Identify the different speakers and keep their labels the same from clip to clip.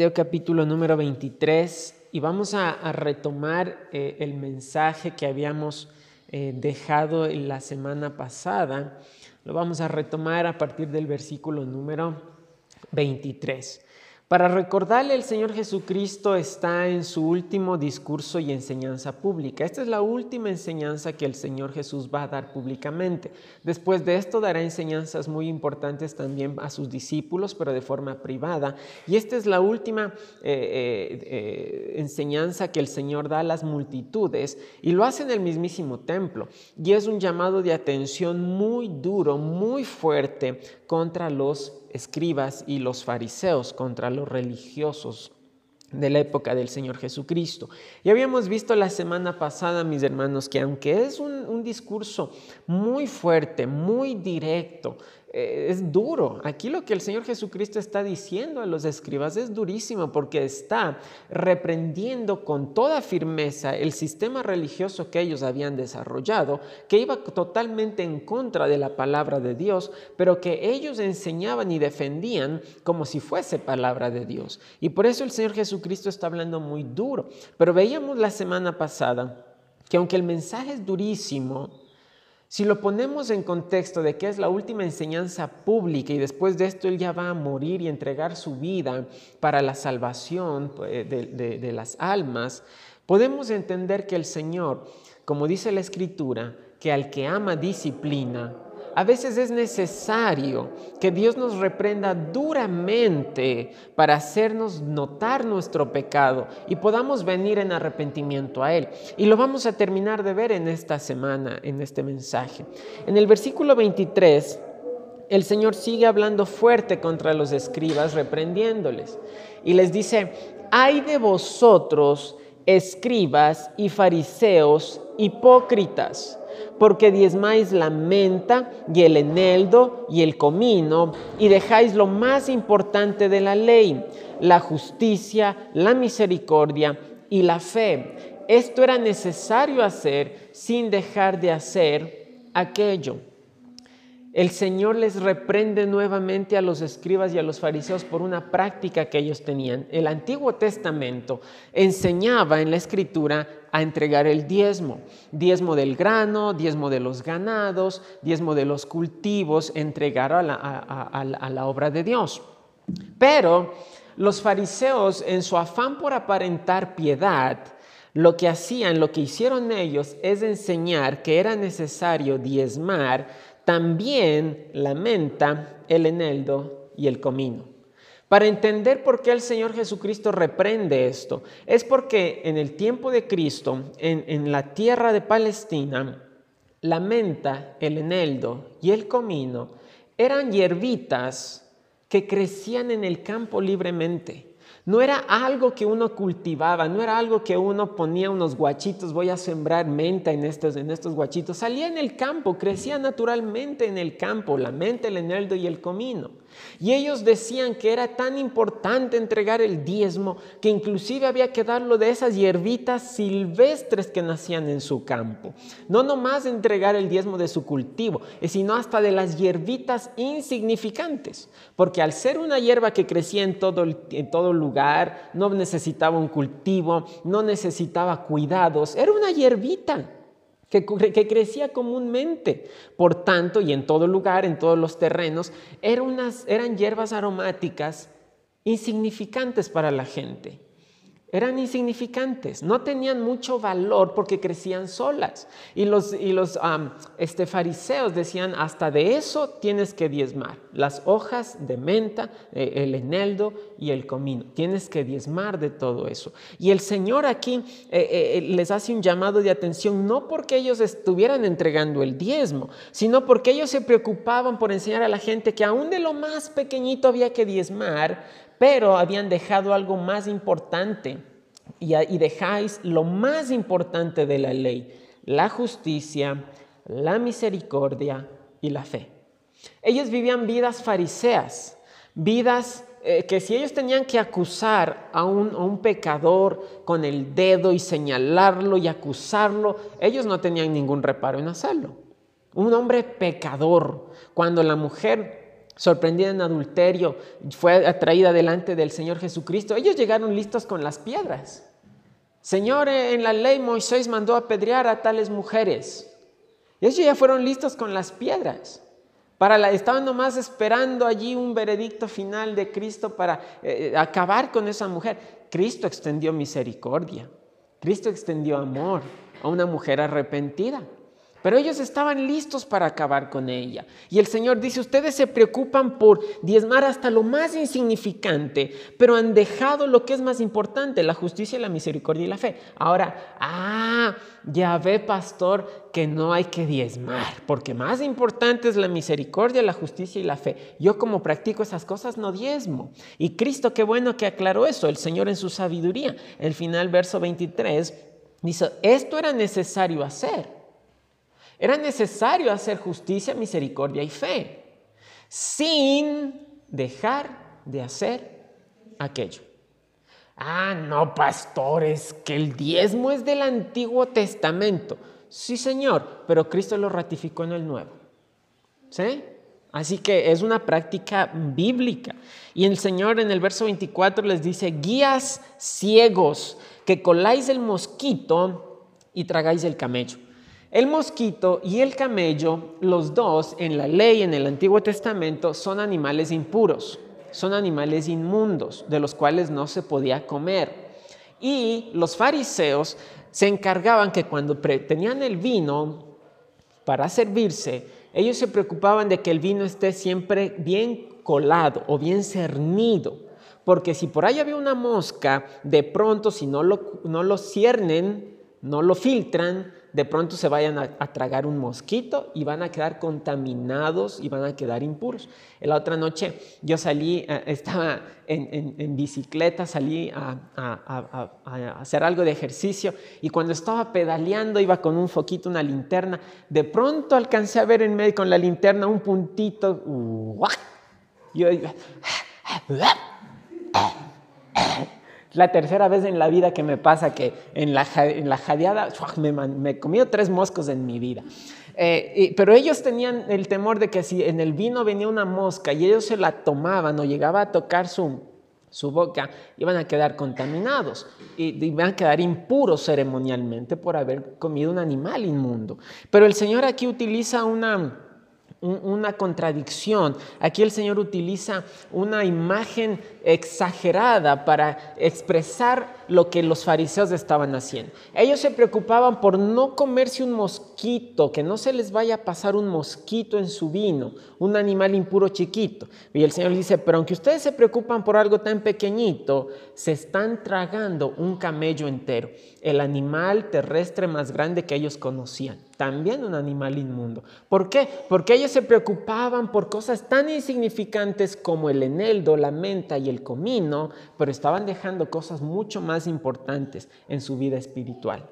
Speaker 1: Mateo capítulo número 23 y vamos a, retomar eh, el mensaje que habíamos eh, dejado la semana pasada. Lo vamos a retomar a partir del versículo número 23. Para recordarle, el Señor Jesucristo está en su último discurso y enseñanza pública. Esta es la última enseñanza que el Señor Jesús va a dar públicamente. Después de esto dará enseñanzas muy importantes también a sus discípulos, pero de forma privada. Y esta es la última eh, eh, eh, enseñanza que el Señor da a las multitudes y lo hace en el mismísimo templo. Y es un llamado de atención muy duro, muy fuerte contra los escribas y los fariseos, contra los religiosos de la época del Señor Jesucristo. Y habíamos visto la semana pasada, mis hermanos, que aunque es un, un discurso muy fuerte, muy directo, eh, es duro. Aquí lo que el Señor Jesucristo está diciendo a los escribas es durísimo porque está reprendiendo con toda firmeza el sistema religioso que ellos habían desarrollado, que iba totalmente en contra de la palabra de Dios, pero que ellos enseñaban y defendían como si fuese palabra de Dios. Y por eso el Señor Jesucristo está hablando muy duro. Pero veíamos la semana pasada que aunque el mensaje es durísimo, si lo ponemos en contexto de que es la última enseñanza pública y después de esto Él ya va a morir y entregar su vida para la salvación eh, de, las almas, podemos entender que el Señor, como dice la Escritura, que al que ama disciplina, a veces es necesario que Dios nos reprenda duramente para hacernos notar nuestro pecado y podamos venir en arrepentimiento a Él. Y lo vamos a terminar de ver en esta semana, en este mensaje. En el versículo 23, el Señor sigue hablando fuerte contra los escribas, reprendiéndoles. Y les dice, hay de vosotros, escribas y fariseos, hipócritas porque diezmáis la menta y el eneldo y el comino y dejáis lo más importante de la ley, la justicia, la misericordia y la fe. Esto era necesario hacer sin dejar de hacer aquello. El Señor les reprende nuevamente a los escribas y a los fariseos por una práctica que ellos tenían. El Antiguo Testamento enseñaba en la Escritura a entregar el diezmo. Diezmo del grano, diezmo de los ganados, diezmo de los cultivos, entregar a la, a la obra de Dios. Pero los fariseos, en su afán por aparentar piedad, lo que hacían, lo que hicieron ellos es enseñar que era necesario diezmar también la menta, el eneldo y el comino. Para entender por qué el Señor Jesucristo reprende esto, es porque en el tiempo de Cristo, en, la tierra de Palestina, la menta, el eneldo y el comino eran hierbitas que crecían en el campo libremente. No era algo que uno cultivaba, no era algo que uno ponía unos guachitos, voy a sembrar menta en estos, en estos guachitos. Salía en el campo, crecía naturalmente en el campo, la menta, el eneldo y el comino. Y ellos decían que era tan importante entregar el diezmo que inclusive había que darlo de esas hierbitas silvestres que nacían en su campo. No nomás entregar el diezmo de su cultivo, sino hasta de las hierbitas insignificantes. Porque al ser una hierba que crecía en todo, en todo lugar, no necesitaba un cultivo, no necesitaba cuidados, era una hierbita que, crecía comúnmente. Por tanto, y en todo lugar, en todos los terrenos, eran, hierbas aromáticas insignificantes para la gente eran insignificantes, no tenían mucho valor porque crecían solas. Y los, y los este, fariseos decían, hasta de eso tienes que diezmar, las hojas de menta, eh, el eneldo y el comino, tienes que diezmar de todo eso. Y el Señor aquí eh, eh, les hace un llamado de atención, no porque ellos estuvieran entregando el diezmo, sino porque ellos se preocupaban por enseñar a la gente que aún de lo más pequeñito había que diezmar, pero habían dejado algo más importante y, dejáis lo más importante de la ley, la justicia, la misericordia y la fe. Ellos vivían vidas fariseas, vidas eh, que si ellos tenían que acusar a un, a un, pecador con el dedo y señalarlo y acusarlo, ellos no tenían ningún reparo en hacerlo. Un hombre pecador, cuando la mujer sorprendida en adulterio, fue atraída delante del Señor Jesucristo, ellos llegaron listos con las piedras. Señor, en la ley Moisés mandó apedrear a tales mujeres. Ellos ya fueron listos con las piedras. Para la, estaban nomás esperando allí un veredicto final de Cristo para eh, acabar con esa mujer. Cristo extendió misericordia. Cristo extendió amor a una mujer arrepentida. Pero ellos estaban listos para acabar con ella. Y el Señor dice, ustedes se preocupan por diezmar hasta lo más insignificante, pero han dejado lo que es más importante, la justicia, la misericordia y la fe. Ahora, ah, ya ve, pastor, que no hay que diezmar, porque más importante es la misericordia, la justicia y la fe. Yo como practico esas cosas no diezmo. Y Cristo, qué bueno que aclaró eso, el Señor en su sabiduría. El final, verso 23, dice, esto era necesario hacer era necesario hacer justicia, misericordia y fe, sin dejar de hacer aquello. Ah, no, pastores, que el diezmo es del Antiguo Testamento. Sí, Señor, pero Cristo lo ratificó en el Nuevo. ¿Sí? Así que es una práctica bíblica. Y el Señor en el verso 24 les dice, guías ciegos, que coláis el mosquito y tragáis el camello. El mosquito y el camello, los dos en la ley en el Antiguo Testamento, son animales impuros, son animales inmundos, de los cuales no se podía comer. Y los fariseos se encargaban que cuando tenían el vino para servirse, ellos se preocupaban de que el vino esté siempre bien colado o bien cernido, porque si por ahí había una mosca, de pronto si no lo, no lo ciernen, no lo filtran, de pronto se vayan a, tragar un mosquito y van a quedar contaminados y van a quedar impuros. La otra noche yo salí, eh, estaba en, bicicleta, salí a, hacer algo de ejercicio y cuando estaba pedaleando iba con un foquito, una linterna, de pronto alcancé a ver en medio con la linterna un puntito. Yo, la tercera vez en la vida que me pasa que en la, en la jadeada me, me, comido tres moscos en mi vida. Eh, pero ellos tenían el temor de que si en el vino venía una mosca y ellos se la tomaban o llegaba a tocar su, su boca, iban a quedar contaminados y iban a quedar impuros ceremonialmente por haber comido un animal inmundo. Pero el Señor aquí utiliza una una contradicción. Aquí el Señor utiliza una imagen exagerada para expresar lo que los fariseos estaban haciendo. Ellos se preocupaban por no comerse un mosquito, que no se les vaya a pasar un mosquito en su vino, un animal impuro chiquito. Y el Señor dice, pero aunque ustedes se preocupan por algo tan pequeñito, se están tragando un camello entero, el animal terrestre más grande que ellos conocían también un animal inmundo. ¿Por qué? Porque ellos se preocupaban por cosas tan insignificantes como el eneldo, la menta y el comino, pero estaban dejando cosas mucho más importantes en su vida espiritual.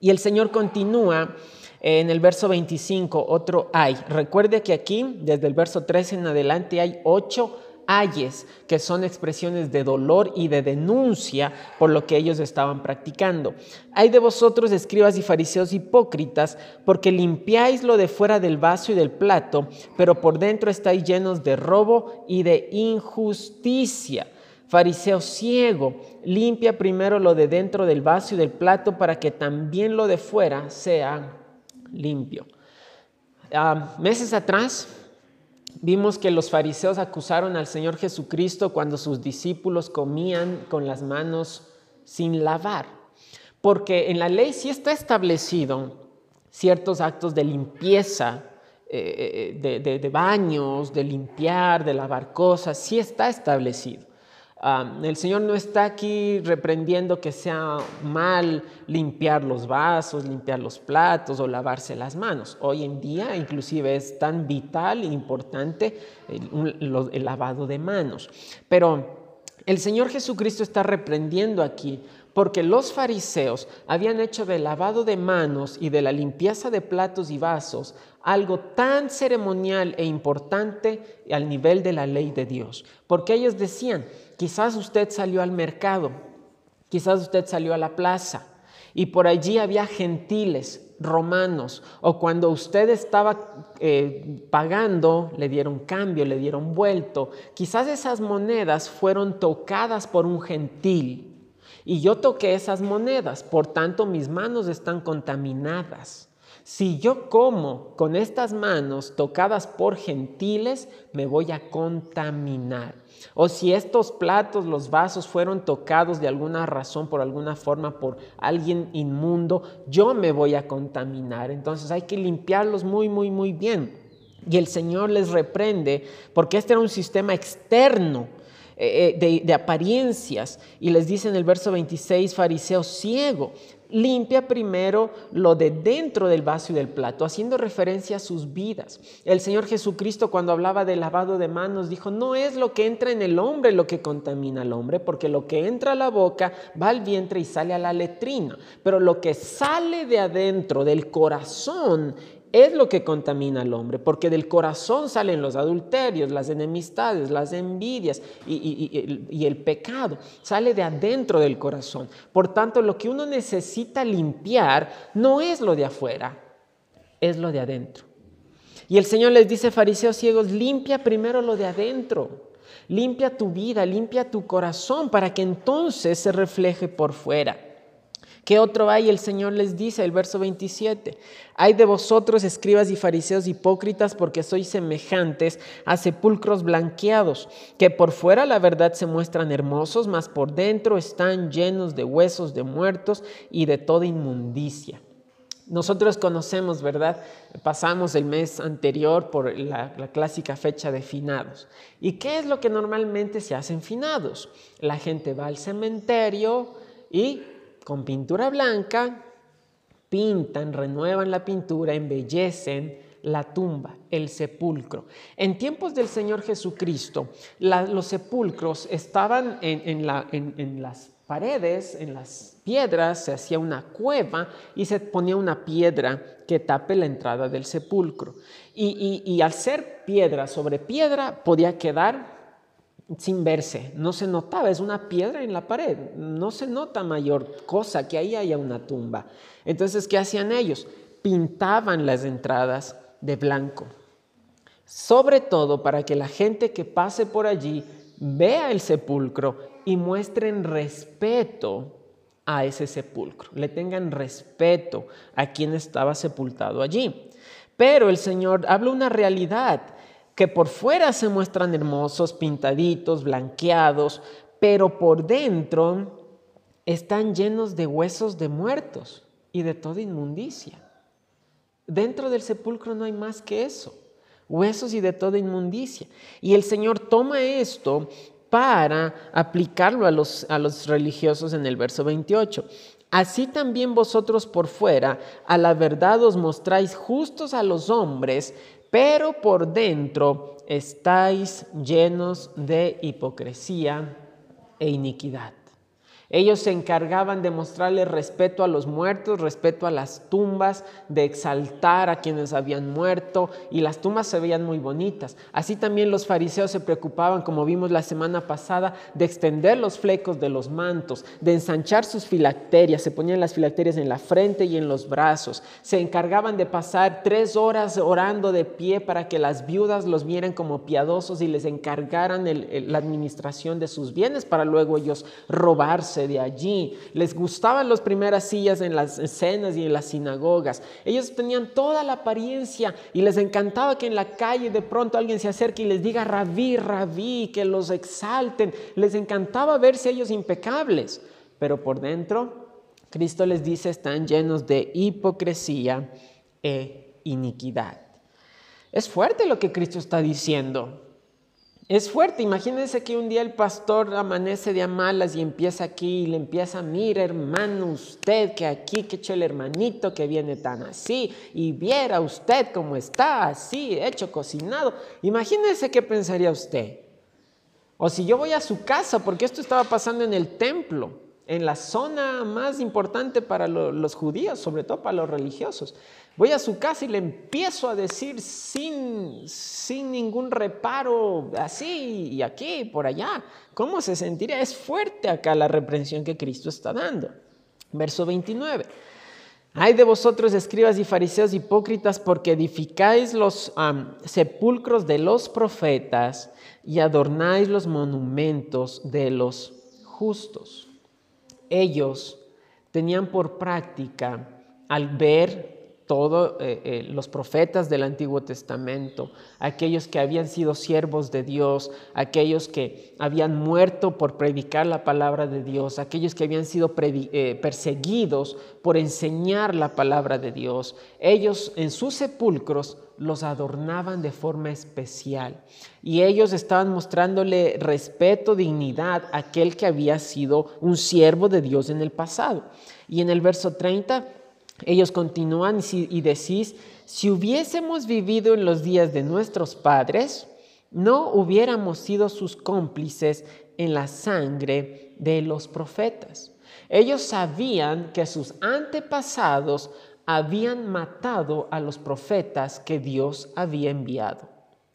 Speaker 1: Y el Señor continúa en el verso 25, otro hay. Recuerde que aquí, desde el verso 13 en adelante, hay ocho ayes, que son expresiones de dolor y de denuncia por lo que ellos estaban practicando. Hay de vosotros, escribas y fariseos hipócritas, porque limpiáis lo de fuera del vaso y del plato, pero por dentro estáis llenos de robo y de injusticia. Fariseo ciego, limpia primero lo de dentro del vaso y del plato para que también lo de fuera sea limpio. Ah, meses atrás Vimos que los fariseos acusaron al Señor Jesucristo cuando sus discípulos comían con las manos sin lavar, porque en la ley sí está establecido ciertos actos de limpieza, eh, eh, de baños, de limpiar, de lavar cosas, sí está establecido el Señor no está aquí reprendiendo que sea mal limpiar los vasos, limpiar los platos o lavarse las manos. Hoy en día inclusive es tan vital e importante el lavado de manos. Pero el Señor Jesucristo está reprendiendo aquí porque los fariseos habían hecho del lavado de manos y de la limpieza de platos y vasos algo tan ceremonial e importante al nivel de la ley de Dios. Porque ellos decían, quizás usted salió al mercado, quizás usted salió a la plaza y por allí había gentiles, romanos o cuando usted estaba eh, pagando, le dieron cambio, le dieron vuelto. Quizás esas monedas fueron tocadas por un gentil y yo toqué esas monedas, por tanto mis manos están contaminadas. Si yo como con estas manos tocadas por gentiles, me voy a contaminar. O si estos platos, los vasos fueron tocados de alguna razón, por alguna forma, por alguien inmundo, yo me voy a contaminar. Entonces hay que limpiarlos muy, muy, muy bien. Y el Señor les reprende porque este era un sistema externo eh, eh, de, apariencias. Y les dice en el verso 26, fariseo ciego, limpia primero lo de dentro del vaso y del plato, haciendo referencia a sus vidas. El Señor Jesucristo cuando hablaba del lavado de manos dijo, no es lo que entra en el hombre lo que contamina al hombre, porque lo que entra a la boca va al vientre y sale a la letrina, pero lo que sale de adentro del corazón es lo que contamina al hombre, porque del corazón salen los adulterios, las enemistades, las envidias y, el pecado, sale de adentro del corazón. Por tanto, lo que uno necesita limpiar no es lo de afuera, es lo de adentro. Y el Señor les dice, fariseos ciegos, limpia primero lo de adentro, limpia tu vida, limpia tu corazón para que entonces se refleje por fuera. ¿Qué otro hay? El Señor les dice, el verso 27, hay de vosotros, escribas y fariseos hipócritas, porque sois semejantes a sepulcros blanqueados, que por fuera la verdad se muestran hermosos, mas por dentro están llenos de huesos de muertos y de toda inmundicia. Nosotros conocemos, ¿verdad? Pasamos el mes anterior por la, clásica fecha de finados. ¿Y qué es lo que normalmente se hace en finados? La gente va al cementerio y con pintura blanca, pintan, renuevan la pintura, embellecen la tumba, el sepulcro. En tiempos del Señor Jesucristo, los sepulcros estaban en, las paredes, en las piedras, se hacía una cueva y se ponía una piedra que tape la entrada del sepulcro. y al ser piedra sobre piedra podía quedar sin verse, no se notaba, es una piedra en la pared, no se nota mayor cosa que ahí haya una tumba. Entonces, ¿qué hacían ellos? Pintaban las entradas de blanco, sobre todo para que la gente que pase por allí vea el sepulcro y muestren respeto a ese sepulcro, le tengan respeto a quien estaba sepultado allí. Pero el Señor habla una realidad que por fuera se muestran hermosos, pintaditos, blanqueados, pero por dentro están llenos de huesos de muertos y de toda inmundicia. Dentro del sepulcro no hay más que eso, huesos y de toda inmundicia. Y el Señor toma esto para aplicarlo a los, a los religiosos en el verso 28. Así también vosotros por fuera a la verdad os mostráis justos a los hombres, pero por dentro estáis llenos de hipocresía e iniquidad. Ellos se encargaban de mostrarle respeto a los muertos, respeto a las tumbas, de exaltar a quienes habían muerto y las tumbas se veían muy bonitas. Así también los fariseos se preocupaban, como vimos la semana pasada, de extender los flecos de los mantos, de ensanchar sus filacterias, se ponían las filacterias en la frente y en los brazos. Se encargaban de pasar tres horas orando de pie para que las viudas los vieran como piadosos y les encargaran la administración de sus bienes para luego ellos robarse de allí. Les gustaban las primeras sillas en las escenas y en las sinagogas. Ellos tenían toda la apariencia y les encantaba que en la calle de pronto alguien se acerque y les diga rabí, rabí, que los exalten. Les encantaba verse ellos impecables, pero por dentro Cristo les dice están llenos de hipocresía e iniquidad. Es fuerte lo que Cristo está diciendo. Es fuerte, imagínense que un día el pastor amanece de malas y empieza aquí y le empieza, mira hermano, usted que aquí, que hecho el hermanito que viene tan así y viera usted cómo está así, hecho cocinado. Imagínense qué pensaría usted. O si yo voy a su casa, porque esto estaba pasando en el templo, en la zona más importante para los judíos, sobre todo para los religiosos. Voy a su casa y le empiezo a decir sin, sin ningún reparo, así y aquí, por allá. ¿Cómo se sentiría? Es fuerte acá la reprensión que Cristo está dando. Verso 29. Hay de vosotros, escribas y fariseos hipócritas, porque edificáis los sepulcros de los profetas y adornáis los monumentos de los justos. Ellos tenían por práctica, al ver todos eh, eh, los profetas del Antiguo Testamento, aquellos que habían sido siervos de Dios, aquellos que habían muerto por predicar la palabra de Dios, aquellos que habían sido eh, perseguidos por enseñar la palabra de Dios. Ellos en sus sepulcros los adornaban de forma especial y ellos estaban mostrándole respeto, dignidad a aquel que había sido un siervo de Dios en el pasado. Y en el verso 30 ellos continúan y decís, si hubiésemos vivido en los días de nuestros padres, no hubiéramos sido sus cómplices en la sangre de los profetas. Ellos sabían que sus antepasados habían matado a los profetas que Dios había enviado.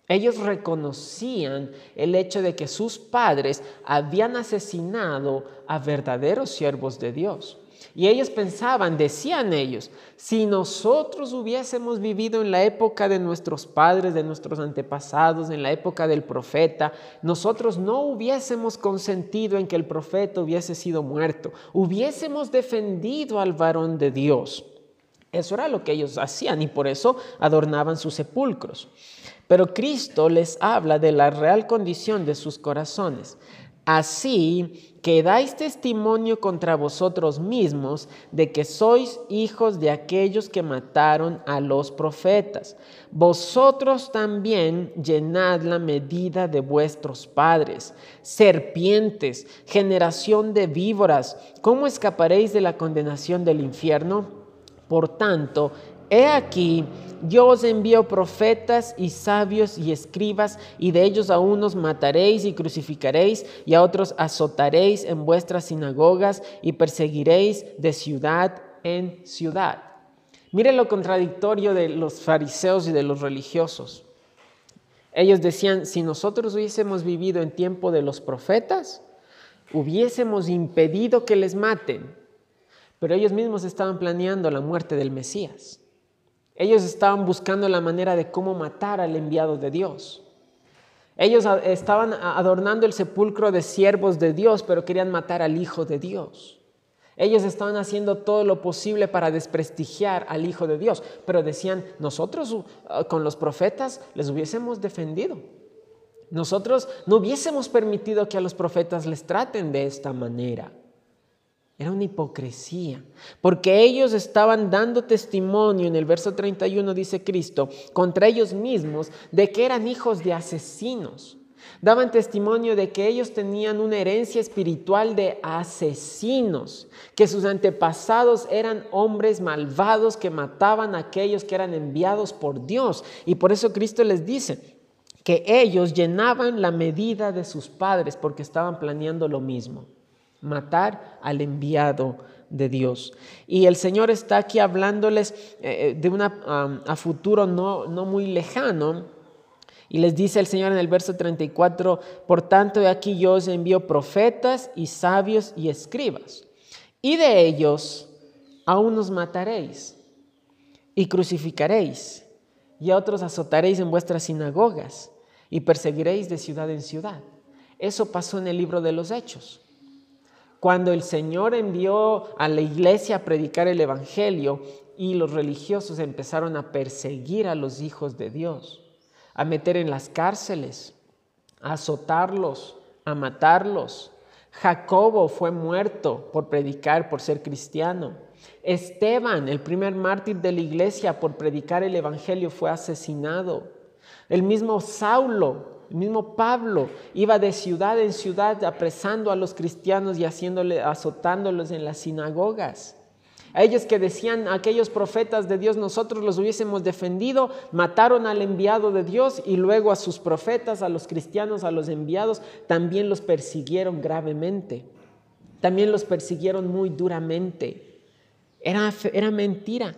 Speaker 1: Ellos reconocían el hecho de que sus padres habían asesinado a verdaderos siervos de Dios. Y ellos pensaban, decían ellos, si nosotros hubiésemos vivido en la época de nuestros padres, de nuestros antepasados, en la época del profeta, nosotros no hubiésemos consentido en que el profeta hubiese sido muerto, hubiésemos defendido al varón de Dios. Eso era lo que ellos hacían y por eso adornaban sus sepulcros. Pero Cristo les habla de la real condición de sus corazones. Así que dais testimonio contra vosotros mismos de que sois hijos de aquellos que mataron a los profetas. Vosotros también llenad la medida de vuestros padres. Serpientes, generación de víboras, ¿cómo escaparéis de la condenación del infierno? Por tanto, he aquí, yo os envío profetas y sabios y escribas, y de ellos a unos mataréis y crucificaréis, y a otros azotaréis en vuestras sinagogas y perseguiréis de ciudad en ciudad. Mire lo contradictorio de los fariseos y de los religiosos. Ellos decían, si nosotros hubiésemos vivido en tiempo de los profetas, hubiésemos impedido que les maten, pero ellos mismos estaban planeando la muerte del Mesías. Ellos estaban buscando la manera de cómo matar al enviado de Dios. Ellos estaban adornando el sepulcro de siervos de Dios, pero querían matar al Hijo de Dios. Ellos estaban haciendo todo lo posible para desprestigiar al Hijo de Dios, pero decían, nosotros uh, con los profetas les hubiésemos defendido. Nosotros no hubiésemos permitido que a los profetas les traten de esta manera. Era una hipocresía, porque ellos estaban dando testimonio, en el verso 31 dice Cristo, contra ellos mismos de que eran hijos de asesinos. Daban testimonio de que ellos tenían una herencia espiritual de asesinos, que sus antepasados eran hombres malvados que mataban a aquellos que eran enviados por Dios. Y por eso Cristo les dice que ellos llenaban la medida de sus padres porque estaban planeando lo mismo matar al enviado de Dios. Y el Señor está aquí hablándoles eh, eh, de una a futuro no, no muy lejano. Y les dice el Señor en el verso 34, por tanto, de aquí yo os envío profetas y sabios y escribas. Y de ellos a unos mataréis y crucificaréis, y a otros azotaréis en vuestras sinagogas y perseguiréis de ciudad en ciudad. Eso pasó en el libro de los Hechos. Cuando el Señor envió a la iglesia a predicar el Evangelio y los religiosos empezaron a perseguir a los hijos de Dios, a meter en las cárceles, a azotarlos, a matarlos. Jacobo fue muerto por predicar, por ser cristiano. Esteban, el primer mártir de la iglesia por predicar el Evangelio, fue asesinado. El mismo Saulo el mismo Pablo iba de ciudad en ciudad apresando a los cristianos y haciéndole, azotándolos en las sinagogas. A ellos que decían, aquellos profetas de Dios, nosotros los hubiésemos defendido, mataron al enviado de Dios y luego a sus profetas, a los cristianos, a los enviados, también los persiguieron gravemente. También los persiguieron muy duramente. Era, era mentira.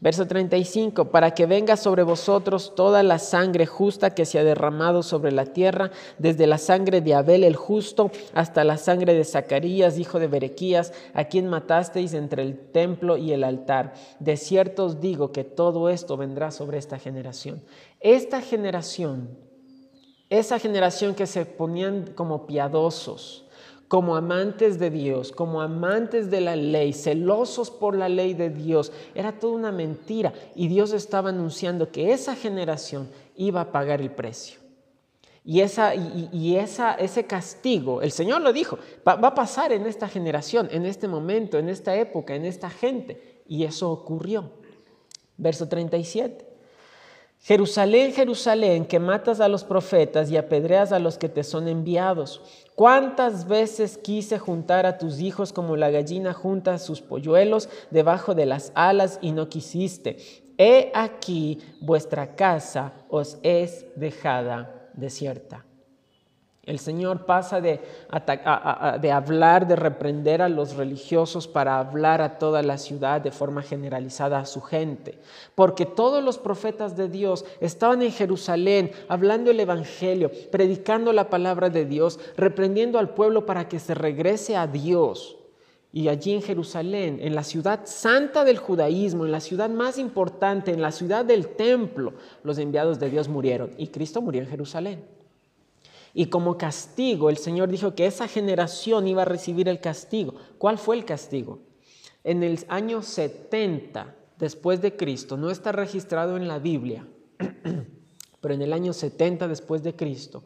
Speaker 1: Verso 35, para que venga sobre vosotros toda la sangre justa que se ha derramado sobre la tierra, desde la sangre de Abel el justo hasta la sangre de Zacarías, hijo de Berequías, a quien matasteis entre el templo y el altar. De cierto os digo que todo esto vendrá sobre esta generación. Esta generación, esa generación que se ponían como piadosos, como amantes de Dios, como amantes de la ley, celosos por la ley de Dios. Era toda una mentira y Dios estaba anunciando que esa generación iba a pagar el precio. Y, esa, y, esa, ese castigo, el Señor lo dijo, va, va a pasar en esta generación, en este momento, en esta época, en esta gente. Y eso ocurrió. Verso 37. Jerusalén, Jerusalén, que matas a los profetas y apedreas a los que te son enviados. ¿Cuántas veces quise juntar a tus hijos como la gallina junta a sus polluelos debajo de las alas y no quisiste? He aquí vuestra casa os es dejada desierta. El Señor pasa de, hablar, de reprender a los religiosos para hablar a toda la ciudad de forma generalizada a su gente. Porque todos los profetas de Dios estaban en Jerusalén hablando el Evangelio, predicando la palabra de Dios, reprendiendo al pueblo para que se regrese a Dios. Y allí en Jerusalén, en la ciudad santa del judaísmo, en la ciudad más importante, en la ciudad del templo, los enviados de Dios murieron. Y Cristo murió en Jerusalén. Y como castigo, el Señor dijo que esa generación iba a recibir el castigo. ¿Cuál fue el castigo? En el año 70 después de Cristo, no está registrado en la Biblia, pero en el año 70 después de Cristo,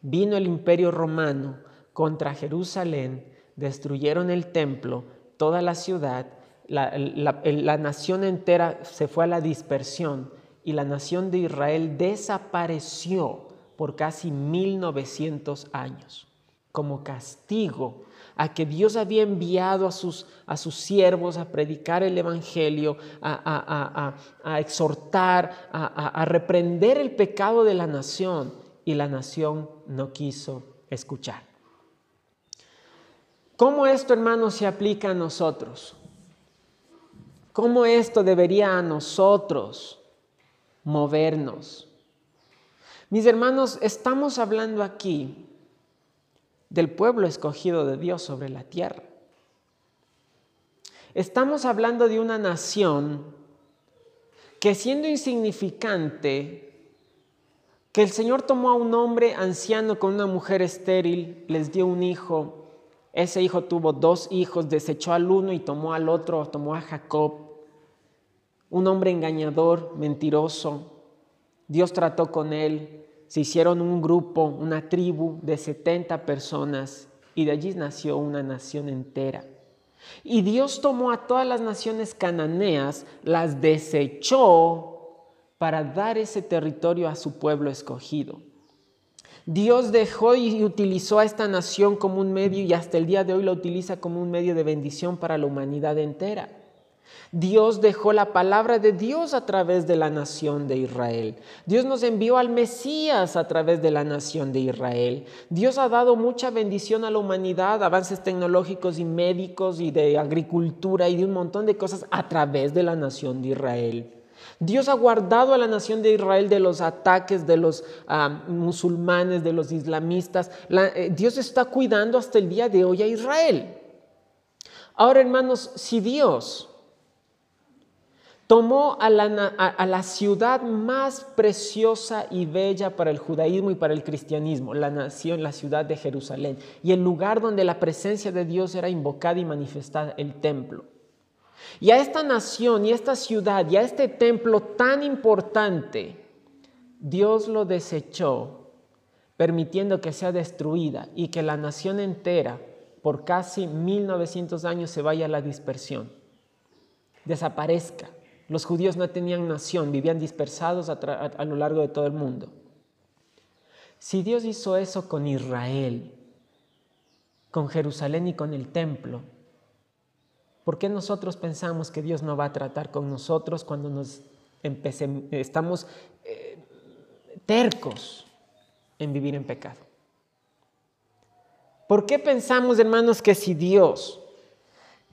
Speaker 1: vino el imperio romano contra Jerusalén, destruyeron el templo, toda la ciudad, la, la nación entera se fue a la dispersión y la nación de Israel desapareció por casi 1900 años, como castigo a que Dios había enviado a sus, a sus siervos a predicar el Evangelio, a, a exhortar, a reprender el pecado de la nación, y la nación no quiso escuchar. ¿Cómo esto, hermanos, se aplica a nosotros? ¿Cómo esto debería a nosotros movernos? Mis hermanos, estamos hablando aquí del pueblo escogido de Dios sobre la tierra. Estamos hablando de una nación que siendo insignificante, que el Señor tomó a un hombre anciano con una mujer estéril, les dio un hijo, ese hijo tuvo dos hijos, desechó al uno y tomó al otro, tomó a Jacob, un hombre engañador, mentiroso. Dios trató con él, se hicieron un grupo, una tribu de 70 personas y de allí nació una nación entera. Y Dios tomó a todas las naciones cananeas, las desechó para dar ese territorio a su pueblo escogido. Dios dejó y utilizó a esta nación como un medio y hasta el día de hoy lo utiliza como un medio de bendición para la humanidad entera. Dios dejó la palabra de Dios a través de la nación de Israel. Dios nos envió al Mesías a través de la nación de Israel. Dios ha dado mucha bendición a la humanidad, avances tecnológicos y médicos y de agricultura y de un montón de cosas a través de la nación de Israel. Dios ha guardado a la nación de Israel de los ataques de los ah, musulmanes, de los islamistas. Eh, Dios está cuidando hasta el día de hoy a Israel. Ahora, hermanos, si Dios tomó a la, ciudad más preciosa y bella para el judaísmo y para el cristianismo, la nación, la ciudad de Jerusalén, y el lugar donde la presencia de Dios era invocada y manifestada, el templo. Y a esta nación y a esta ciudad y a este templo tan importante, Dios lo desechó, permitiendo que sea destruida y que la nación entera, por casi 1900 años, se vaya a la dispersión, desaparezca. Los judíos no tenían nación, vivían dispersados a, lo largo de todo el mundo. Si Dios hizo eso con Israel, con Jerusalén y con el templo, ¿por qué nosotros pensamos que Dios no va a tratar con nosotros cuando nos estamos eh, tercos en vivir en pecado? ¿Por qué pensamos, hermanos, que si Dios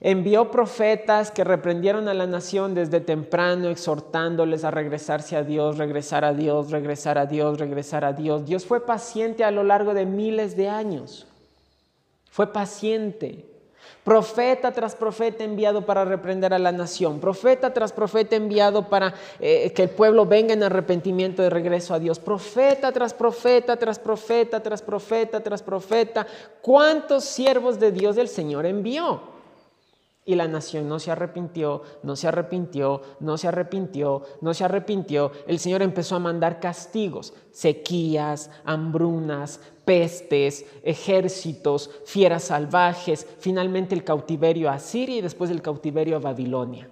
Speaker 1: Envió profetas que reprendieron a la nación desde temprano, exhortándoles a regresarse a Dios, regresar a Dios, regresar a Dios, regresar a Dios. Dios fue paciente a lo largo de miles de años. Fue paciente. Profeta tras profeta enviado para reprender a la nación. Profeta tras profeta enviado para eh, que el pueblo venga en arrepentimiento de regreso a Dios. Profeta tras profeta, tras profeta, tras profeta, tras profeta. ¿Cuántos siervos de Dios el Señor envió? Y la nación no se arrepintió, no se arrepintió, no se arrepintió, no se arrepintió. El Señor empezó a mandar castigos, sequías, hambrunas, pestes, ejércitos, fieras salvajes, finalmente el cautiverio a Siria y después el cautiverio a Babilonia.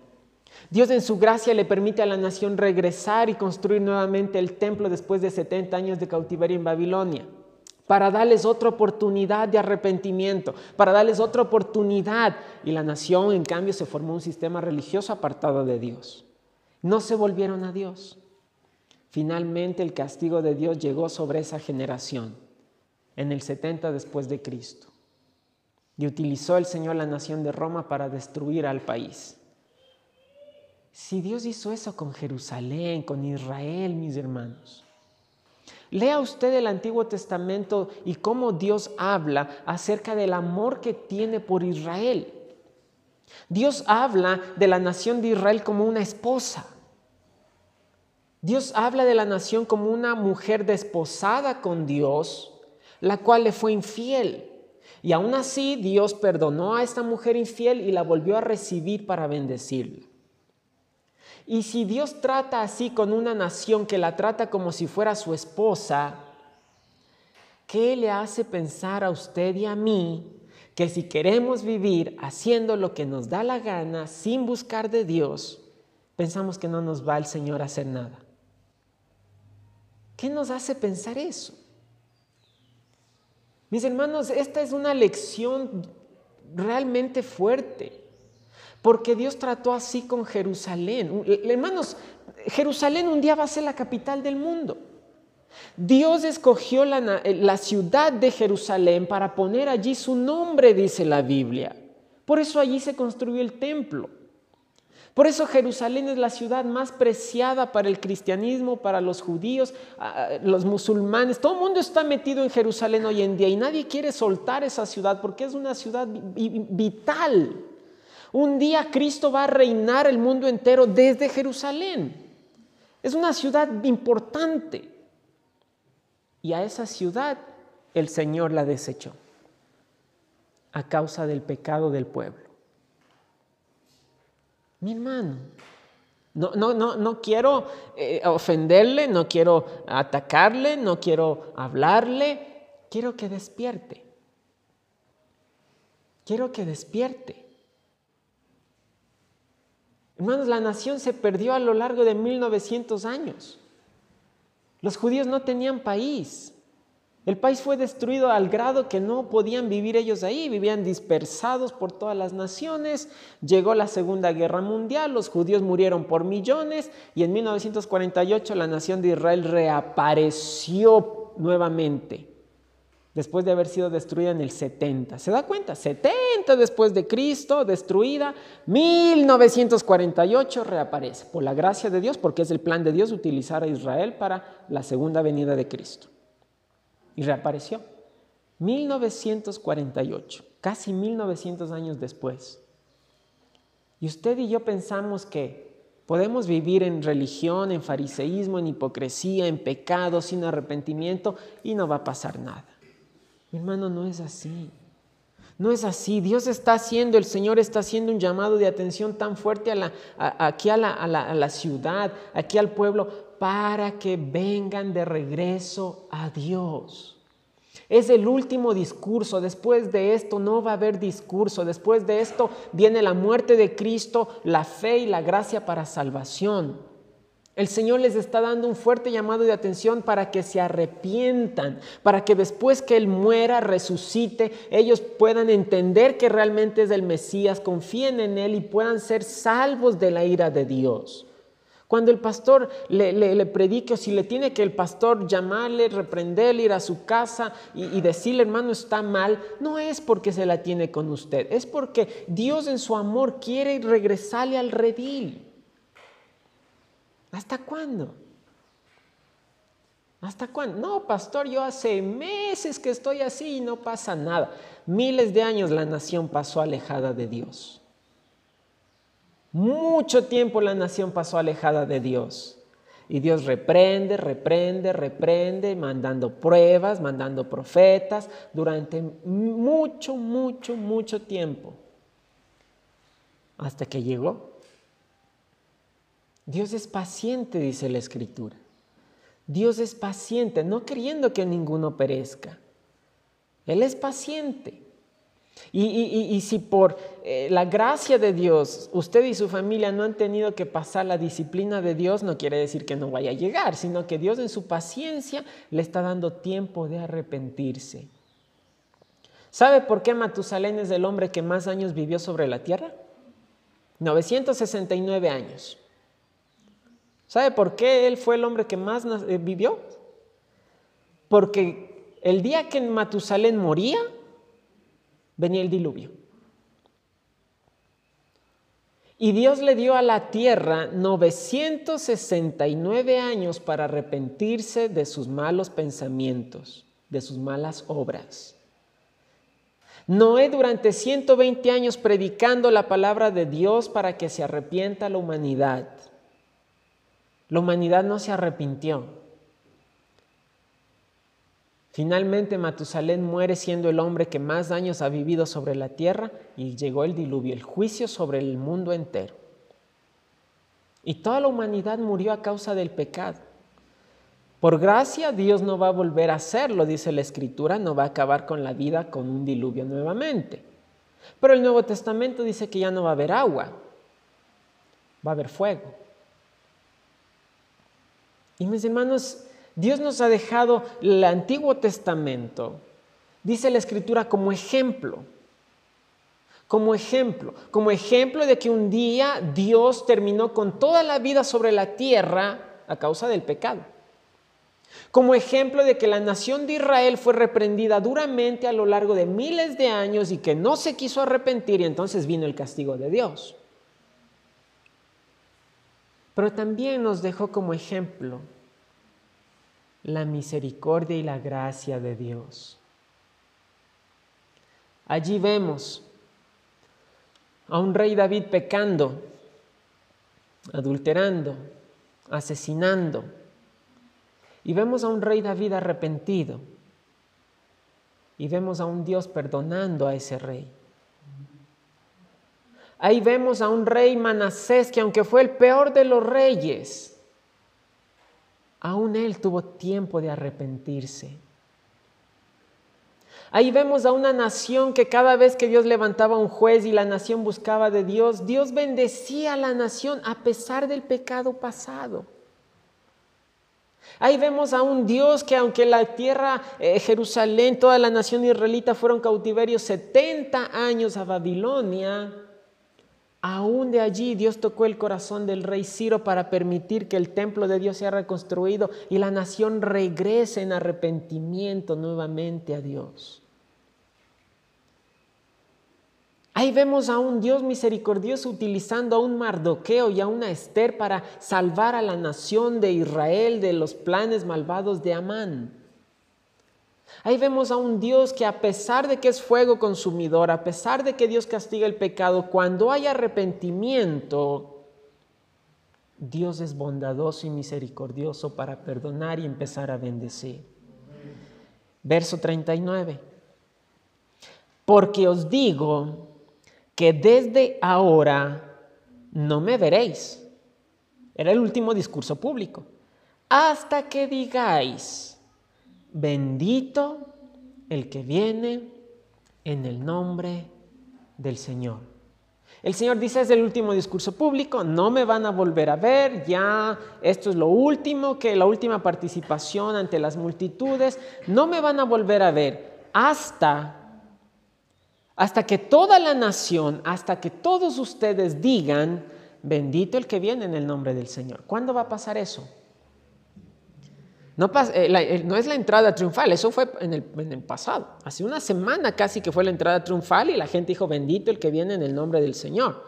Speaker 1: Dios en su gracia le permite a la nación regresar y construir nuevamente el templo después de 70 años de cautiverio en Babilonia para darles otra oportunidad de arrepentimiento, para darles otra oportunidad. Y la nación, en cambio, se formó un sistema religioso apartado de Dios. No se volvieron a Dios. Finalmente el castigo de Dios llegó sobre esa generación en el 70 después de Cristo. Y utilizó el Señor la nación de Roma para destruir al país. Si Dios hizo eso con Jerusalén, con Israel, mis hermanos, Lea usted el Antiguo Testamento y cómo Dios habla acerca del amor que tiene por Israel. Dios habla de la nación de Israel como una esposa. Dios habla de la nación como una mujer desposada con Dios, la cual le fue infiel. Y aún así Dios perdonó a esta mujer infiel y la volvió a recibir para bendecirla. Y si Dios trata así con una nación que la trata como si fuera su esposa, ¿qué le hace pensar a usted y a mí que si queremos vivir haciendo lo que nos da la gana sin buscar de Dios, pensamos que no nos va el Señor a hacer nada? ¿Qué nos hace pensar eso? Mis hermanos, esta es una lección realmente fuerte. Porque Dios trató así con Jerusalén. Hermanos, Jerusalén un día va a ser la capital del mundo. Dios escogió la, ciudad de Jerusalén para poner allí su nombre, dice la Biblia. Por eso allí se construyó el templo. Por eso Jerusalén es la ciudad más preciada para el cristianismo, para los judíos, los musulmanes. Todo el mundo está metido en Jerusalén hoy en día y nadie quiere soltar esa ciudad porque es una ciudad vital un día Cristo va a reinar el mundo entero desde Jerusalén. Es una ciudad importante. Y a esa ciudad el Señor la desechó a causa del pecado del pueblo. Mi hermano, no, no, no, no quiero eh, ofenderle, no quiero atacarle, no quiero hablarle, quiero que despierte. Quiero que despierte. Hermanos, la nación se perdió a lo largo de 1900 años. Los judíos no tenían país. El país fue destruido al grado que no podían vivir ellos ahí, vivían dispersados por todas las naciones. Llegó la Segunda Guerra Mundial, los judíos murieron por millones y en 1948 la nación de Israel reapareció nuevamente después de haber sido destruida en el 70. ¿Se da cuenta? 70 después de Cristo, destruida, 1948 reaparece, por la gracia de Dios, porque es el plan de Dios utilizar a Israel para la segunda venida de Cristo. Y reapareció. 1948, casi 1900 años después. Y usted y yo pensamos que podemos vivir en religión, en fariseísmo, en hipocresía, en pecado, sin arrepentimiento y no va a pasar nada. Mi hermano, no es así. No es así. Dios está haciendo, el Señor está haciendo un llamado de atención tan fuerte a la, aquí a la, a la ciudad, aquí al pueblo, para que vengan de regreso a Dios. Es el último discurso. Después de esto no va a haber discurso. Después de esto viene la muerte de Cristo, la fe y la gracia para salvación. El Señor les está dando un fuerte llamado de atención para que se arrepientan, para que después que Él muera, resucite, ellos puedan entender que realmente es el Mesías, confíen en Él y puedan ser salvos de la ira de Dios. Cuando el pastor le, predique o si le tiene que el pastor llamarle, reprenderle, ir a su casa y, y decirle, hermano, está mal, no es porque se la tiene con usted, es porque Dios en su amor quiere regresarle al redil. ¿Hasta cuándo? ¿Hasta cuándo? No, pastor, yo hace meses que estoy así y no pasa nada. Miles de años la nación pasó alejada de Dios. Mucho tiempo la nación pasó alejada de Dios. Y Dios reprende, reprende, reprende, mandando pruebas, mandando profetas durante mucho, mucho, mucho tiempo. Hasta que llegó. Dios es paciente, dice la Escritura. Dios es paciente, no queriendo que ninguno perezca. Él es paciente. Y, si por eh, la gracia de Dios usted y su familia no han tenido que pasar la disciplina de Dios, no quiere decir que no vaya a llegar, sino que Dios en su paciencia le está dando tiempo de arrepentirse. ¿Sabe por qué Matusalén es el hombre que más años vivió sobre la tierra? 969 años. ¿Sabe por qué él fue el hombre que más eh, vivió? Porque el día que Matusalén moría, venía el diluvio. Y Dios le dio a la tierra 969 años para arrepentirse de sus malos pensamientos, de sus malas obras. Noé durante 120 años predicando la palabra de Dios para que se arrepienta la humanidad. La humanidad no se arrepintió. Finalmente Matusalén muere siendo el hombre que más años ha vivido sobre la tierra y llegó el diluvio, el juicio sobre el mundo entero. Y toda la humanidad murió a causa del pecado. Por gracia Dios no va a volver a hacerlo, dice la Escritura, no va a acabar con la vida con un diluvio nuevamente. Pero el Nuevo Testamento dice que ya no va a haber agua, va a haber fuego. Y mis hermanos, Dios nos ha dejado el Antiguo Testamento, dice la Escritura, como ejemplo. Como ejemplo, como ejemplo de que un día Dios terminó con toda la vida sobre la tierra a causa del pecado. Como ejemplo de que la nación de Israel fue reprendida duramente a lo largo de miles de años y que no se quiso arrepentir y entonces vino el castigo de Dios. Pero también nos dejó como ejemplo la misericordia y la gracia de Dios. Allí vemos a un rey David pecando, adulterando, asesinando. Y vemos a un rey David arrepentido. Y vemos a un Dios perdonando a ese rey. Ahí vemos a un rey Manasés que aunque fue el peor de los reyes, aún él tuvo tiempo de arrepentirse. Ahí vemos a una nación que cada vez que Dios levantaba un juez y la nación buscaba de Dios, Dios bendecía a la nación a pesar del pecado pasado. Ahí vemos a un Dios que aunque la tierra, eh, Jerusalén, toda la nación israelita fueron cautiverios 70 años a Babilonia, Aún de allí Dios tocó el corazón del rey Ciro para permitir que el templo de Dios sea reconstruido y la nación regrese en arrepentimiento nuevamente a Dios. Ahí vemos a un Dios misericordioso utilizando a un Mardoqueo y a una Esther para salvar a la nación de Israel de los planes malvados de Amán. Ahí vemos a un Dios que a pesar de que es fuego consumidor, a pesar de que Dios castiga el pecado, cuando hay arrepentimiento, Dios es bondadoso y misericordioso para perdonar y empezar a bendecir. Verso 39. Porque os digo que desde ahora no me veréis. Era el último discurso público. Hasta que digáis, Bendito el que viene en el nombre del Señor. El Señor dice, es el último discurso público, no me van a volver a ver, ya esto es lo último, que la última participación ante las multitudes, no me van a volver a ver hasta hasta que toda la nación, hasta que todos ustedes digan, bendito el que viene en el nombre del Señor. ¿Cuándo va a pasar eso? No, eh, no, es la entrada triunfal, eso fue en el, en el, pasado. Hace una semana casi que fue la entrada triunfal y la gente dijo, bendito el que viene en el nombre del Señor.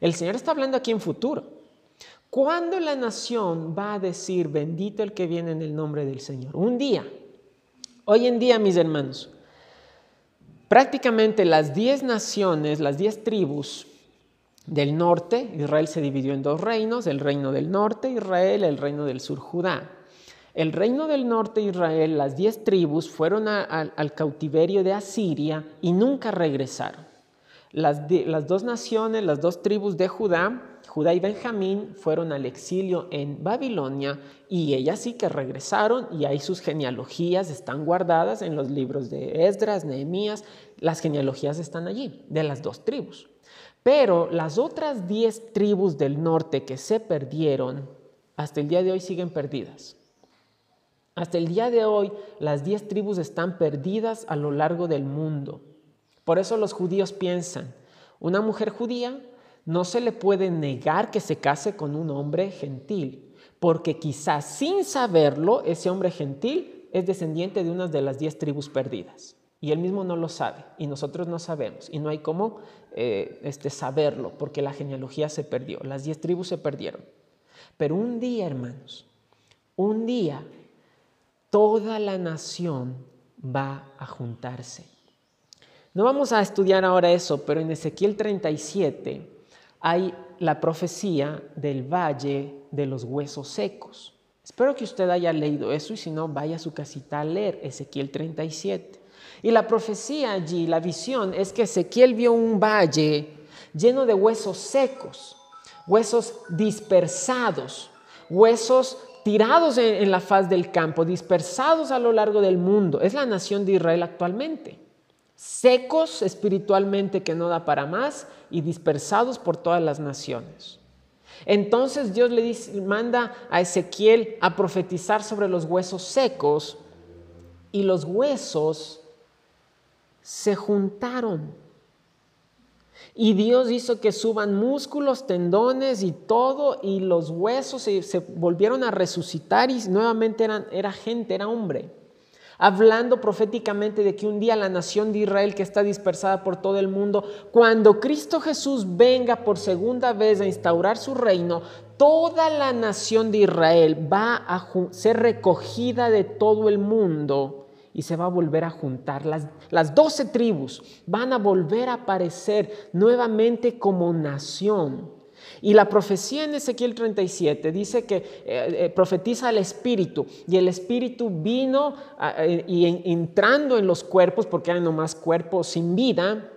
Speaker 1: El Señor está hablando aquí en futuro. ¿Cuándo la nación va a decir, bendito el que viene en el nombre del Señor? Un día. Hoy en día, mis hermanos, prácticamente las diez naciones, las diez tribus del norte, Israel se dividió en dos reinos, el reino del norte, Israel, el reino del sur, Judá. El reino del norte, Israel, las diez tribus fueron al cautiverio de Asiria y nunca regresaron. Las, las dos naciones, las dos tribus de Judá, Judá y Benjamín, fueron al exilio en Babilonia y ellas sí que regresaron y ahí sus genealogías están guardadas en los libros de Esdras, Nehemías, las genealogías están allí, de las dos tribus. Pero las otras diez tribus del norte que se perdieron, hasta el día de hoy siguen perdidas. Hasta el día de hoy, las diez tribus están perdidas a lo largo del mundo. Por eso los judíos piensan, una mujer judía no se le puede negar que se case con un hombre gentil, porque quizás sin saberlo, ese hombre gentil es descendiente de una de las diez tribus perdidas. Y él mismo no lo sabe, y nosotros no sabemos, y no hay cómo eh, este, saberlo, porque la genealogía se perdió, las diez tribus se perdieron. Pero un día, hermanos, un día toda la nación va a juntarse. No vamos a estudiar ahora eso, pero en Ezequiel 37 hay la profecía del valle de los huesos secos. Espero que usted haya leído eso y si no, vaya a su casita a leer Ezequiel 37. Y la profecía allí, la visión, es que Ezequiel vio un valle lleno de huesos secos, huesos dispersados, huesos tirados en, la faz del campo, dispersados a lo largo del mundo. Es la nación de Israel actualmente. Secos espiritualmente que no da para más y dispersados por todas las naciones. Entonces Dios le manda a Ezequiel a profetizar sobre los huesos secos y los huesos se juntaron y Dios hizo que suban músculos, tendones y todo, y los huesos se, volvieron a resucitar y nuevamente eran, era gente, era hombre. Hablando proféticamente de que un día la nación de Israel que está dispersada por todo el mundo, cuando Cristo Jesús venga por segunda vez a instaurar su reino, toda la nación de Israel va a ser recogida de todo el mundo y se va a volver a juntar. Las, doce tribus van a volver a aparecer nuevamente como nación. Y la profecía en Ezequiel 37 dice que eh, eh, profetiza al Espíritu y el Espíritu vino y entrando en los cuerpos, porque hay nomás cuerpos sin vida,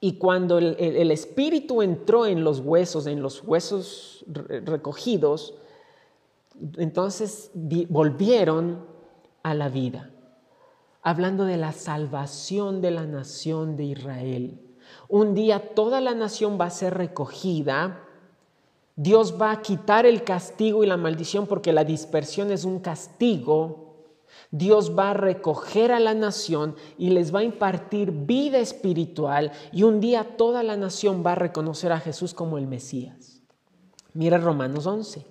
Speaker 1: y cuando el Espíritu entró en los huesos, en los huesos recogidos, entonces volvieron a la vida hablando de la salvación de la nación de Israel. Un día toda la nación va a ser recogida. Dios va a quitar el castigo y la maldición porque la dispersión es un castigo. Dios va a recoger a la nación y les va a impartir vida espiritual y un día toda la nación va a reconocer a Jesús como el Mesías. Mira Romanos 11.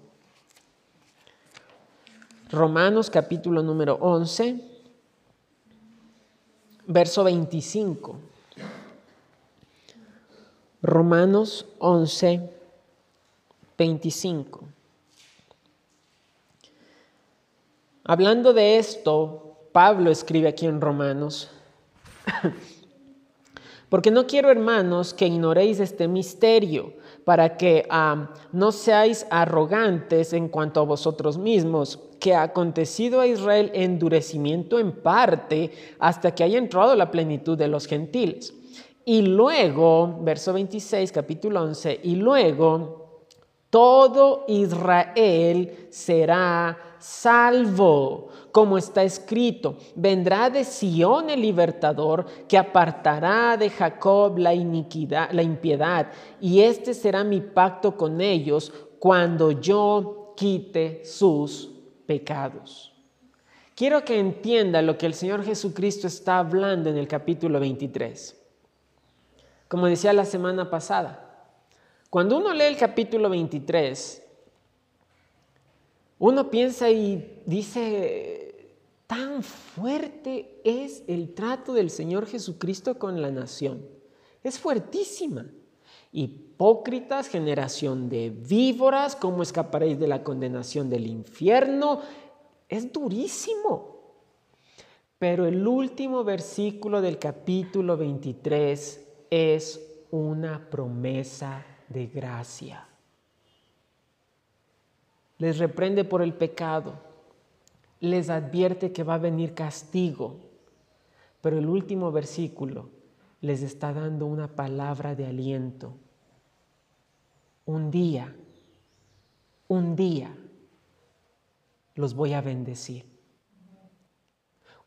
Speaker 1: Romanos capítulo número 11 verso 25. Romanos 11, 25. Hablando de esto, Pablo escribe aquí en Romanos, porque no quiero, hermanos, que ignoréis este misterio, para que ah, no seáis arrogantes en cuanto a vosotros mismos que ha acontecido a Israel endurecimiento en parte hasta que haya entrado la plenitud de los gentiles. Y luego, verso 26, capítulo 11, y luego todo Israel será salvo, como está escrito, vendrá de Sión el libertador que apartará de Jacob la iniquidad, la impiedad, y este será mi pacto con ellos cuando yo quite sus pecados. Quiero que entienda lo que el Señor Jesucristo está hablando en el capítulo 23. Como decía la semana pasada, Cuando uno lee el capítulo 23, uno piensa y dice, tan fuerte es el trato del Señor Jesucristo con la nación. Es fuertísima. Hipócritas, generación de víboras, ¿cómo escaparéis de la condenación del infierno? Es durísimo. Pero el último versículo del capítulo 23 es una promesa de gracia. Les reprende por el pecado, les advierte que va a venir castigo, pero el último versículo les está dando una palabra de aliento. Un día, un día los voy a bendecir.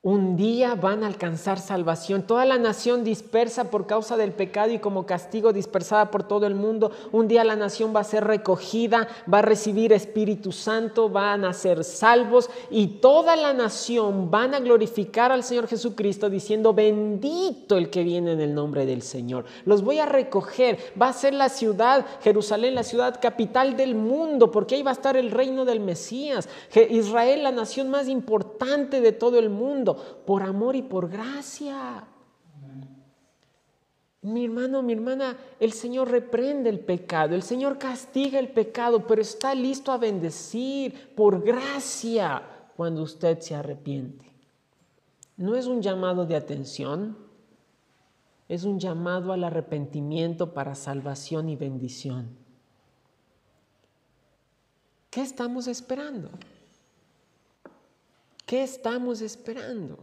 Speaker 1: Un día van a alcanzar salvación. Toda la nación dispersa por causa del pecado y como castigo dispersada por todo el mundo. Un día la nación va a ser recogida, va a recibir Espíritu Santo, van a ser salvos y toda la nación van a glorificar al Señor Jesucristo diciendo, bendito el que viene en el nombre del Señor. Los voy a recoger. Va a ser la ciudad, Jerusalén, la ciudad capital del mundo, porque ahí va a estar el reino del Mesías. Israel, la nación más importante de todo el mundo por amor y por gracia. Mi hermano, mi hermana, el Señor reprende el pecado, el Señor castiga el pecado, pero está listo a bendecir por gracia cuando usted se arrepiente. No es un llamado de atención, es un llamado al arrepentimiento para salvación y bendición. ¿Qué estamos esperando? ¿Qué estamos esperando?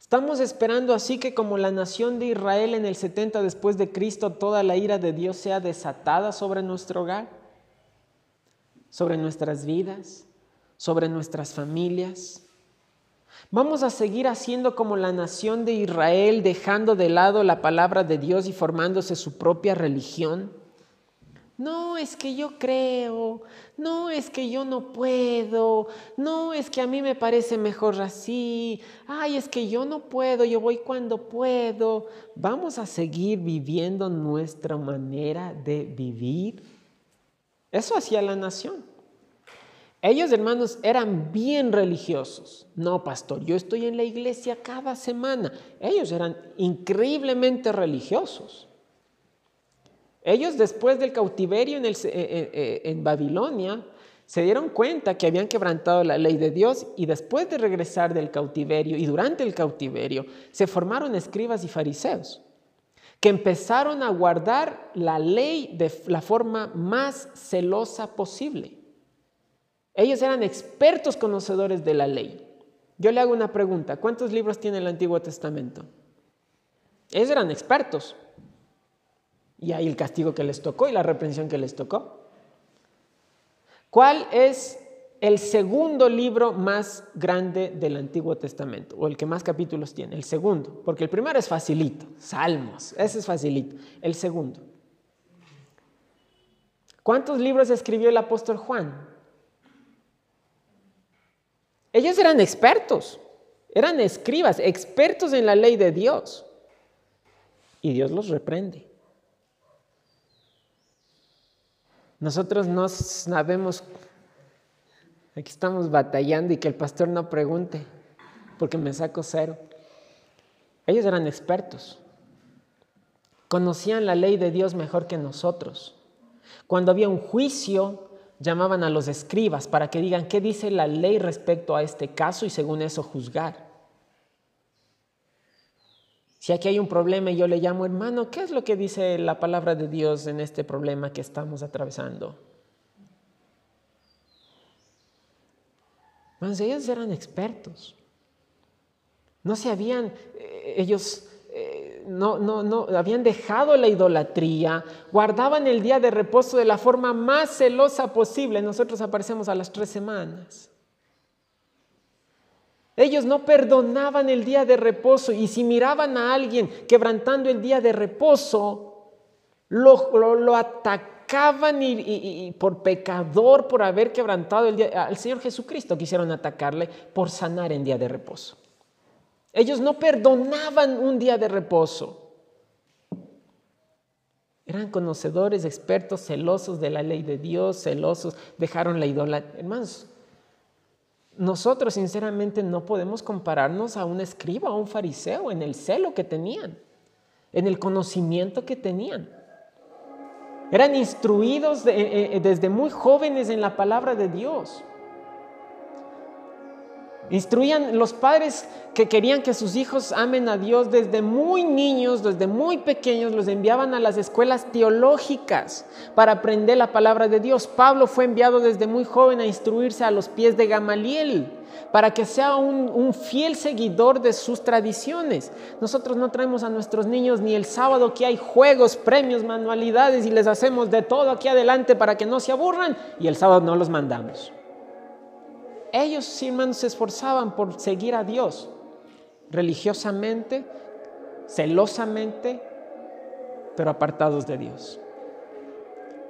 Speaker 1: Estamos esperando así que como la nación de Israel en el 70 después de Cristo, toda la ira de Dios sea desatada sobre nuestro hogar, sobre nuestras vidas, sobre nuestras familias. Vamos a seguir haciendo como la nación de Israel, dejando de lado la palabra de Dios y formándose su propia religión. No, es que yo creo, no, es que yo no puedo, no, es que a mí me parece mejor así, ay, es que yo no puedo, yo voy cuando puedo. Vamos a seguir viviendo nuestra manera de vivir. Eso hacía la nación. Ellos, hermanos, eran bien religiosos. No, pastor, yo estoy en la iglesia cada semana. Ellos eran increíblemente religiosos. Ellos después del cautiverio en, eh, eh, eh, en, Babilonia se dieron cuenta que habían quebrantado la ley de Dios y después de regresar del cautiverio y durante el cautiverio se formaron escribas y fariseos que empezaron a guardar la ley de la forma más celosa posible. Ellos eran expertos conocedores de la ley. Yo le hago una pregunta, ¿cuántos libros tiene el Antiguo Testamento? Ellos eran expertos. Y ahí el castigo que les tocó y la reprensión que les tocó. ¿Cuál es el segundo libro más grande del Antiguo Testamento? O el que más capítulos tiene. El segundo. Porque el primero es facilito. Salmos. Ese es facilito. El segundo. ¿Cuántos libros escribió el apóstol Juan? Ellos eran expertos. Eran escribas, expertos en la ley de Dios. Y Dios los reprende. Nosotros no sabemos, aquí estamos batallando y que el pastor no pregunte, porque me saco cero. Ellos eran expertos, conocían la ley de Dios mejor que nosotros. Cuando había un juicio, llamaban a los escribas para que digan qué dice la ley respecto a este caso y según eso juzgar. Si aquí hay un problema y yo le llamo hermano, ¿qué es lo que dice la palabra de Dios en este problema que estamos atravesando? Ellos eran expertos. No se habían, eh, ellos eh, no, no, no, habían dejado la idolatría, guardaban el día de reposo de la forma más celosa posible. Nosotros aparecemos a las tres semanas. Ellos no perdonaban el día de reposo y si miraban a alguien quebrantando el día de reposo, lo, atacaban y, por pecador, por haber quebrantado el día. Al Señor Jesucristo quisieron atacarle por sanar en día de reposo. Ellos no perdonaban un día de reposo. Eran conocedores, expertos, celosos de la ley de Dios, celosos, dejaron la idolatría. Hermanos, nosotros sinceramente no podemos compararnos a un escriba o a un fariseo en el celo que tenían, en el conocimiento que tenían. Eran instruidos eh, eh, desde muy jóvenes en la palabra de Dios. Instruían los padres que querían que sus hijos amen a Dios desde muy niños, desde muy pequeños, los enviaban a las escuelas teológicas para aprender la palabra de Dios. Pablo fue enviado desde muy joven a instruirse a los pies de Gamaliel para que sea un, fiel seguidor de sus tradiciones. Nosotros no traemos a nuestros niños ni el sábado que hay juegos, premios, manualidades y les hacemos de todo aquí adelante para que no se aburran y el sábado no los mandamos. Ellos, hermanos, se esforzaban por seguir a Dios religiosamente, celosamente, pero apartados de Dios.